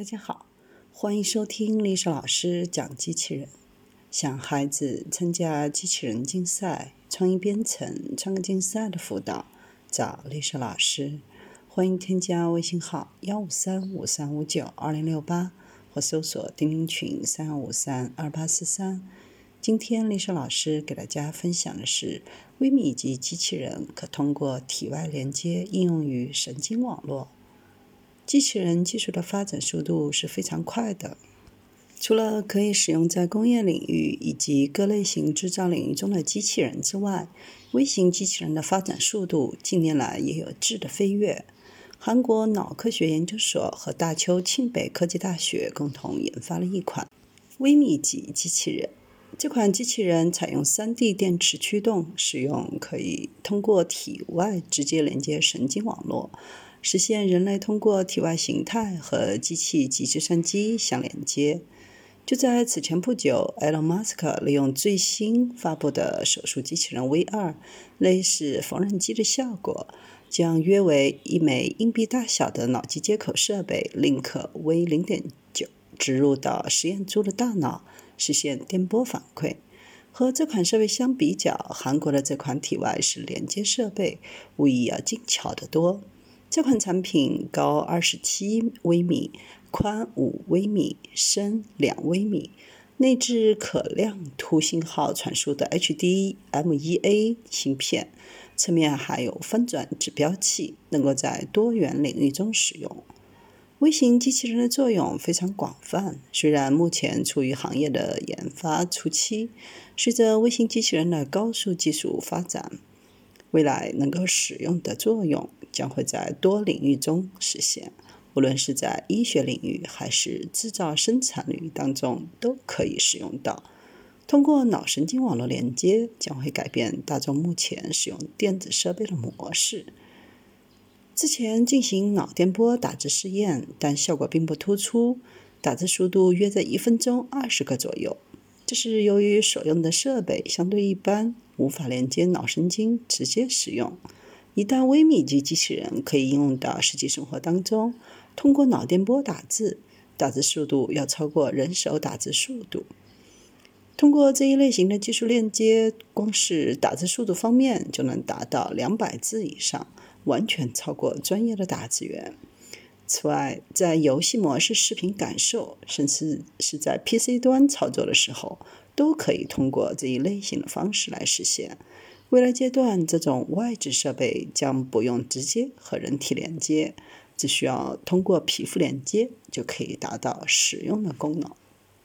大家好，欢迎收听丽莎老师讲机器人。想孩子参加机器人竞赛、创意编程、创客竞赛的辅导，找丽莎老师。欢迎添加微信号幺五三五三五九二零六八，或搜索钉钉群三五三二八四三。今天丽莎老师给大家分享的是，微米级机器人可通过体外连接应用于神经网络。机器人技术的发展速度是非常快的，除了可以使用在工业领域以及各类型制造领域中的机器人之外，微型机器人的发展速度近年来也有质的飞跃。韩国脑科学研究所和大邱庆北科技大学共同研发了一款微米级机器人。这款机器人采用 3D 电池驱动，使用可以通过体外直接连接神经网络。实现人类通过体外形态和机器及计算机相连接。就在此前不久，埃隆·马斯克利用最新发布的手术机器人 V2，类似缝纫机的效果，将约为一枚硬币大小的脑机接口设备 Link V0.9 植入到实验猪的大脑，实现电波反馈。和这款设备相比较，韩国的这款体外式连接设备无疑要精巧得多。这款产品高二十七微米，宽五微米，深两微米，内置可亮图信号传输的 HDMI 芯片，侧面还有翻转指标器，能够在多元领域中使用。微型机器人的作用非常广泛，虽然目前处于行业的研发初期，随着微型机器人的高速技术发展。未来能够使用的作用将会在多领域中实现，无论是在医学领域还是制造生产领域当中都可以使用到。通过脑神经网络连接，将会改变大众目前使用电子设备的模式。之前进行脑电波打字试验，但效果并不突出，打字速度约在一分钟二十个左右。这是由于所用的设备相对一般。无法连接脑神经直接使用。一旦微米级机器人可以应用到实际生活当中，通过脑电波打字，打字速度要超过人手打字速度。通过这一类型的技术链接，光是打字速度方面就能达到两百字以上，完全超过专业的打字员。此外，在游戏模式、视频感受，甚至是在 PC 端操作的时候。都可以通过这一类型的方式来实现。未来阶段，这种外置设备将不用直接和人体连接，只需要通过皮肤连接就可以达到使用的功能。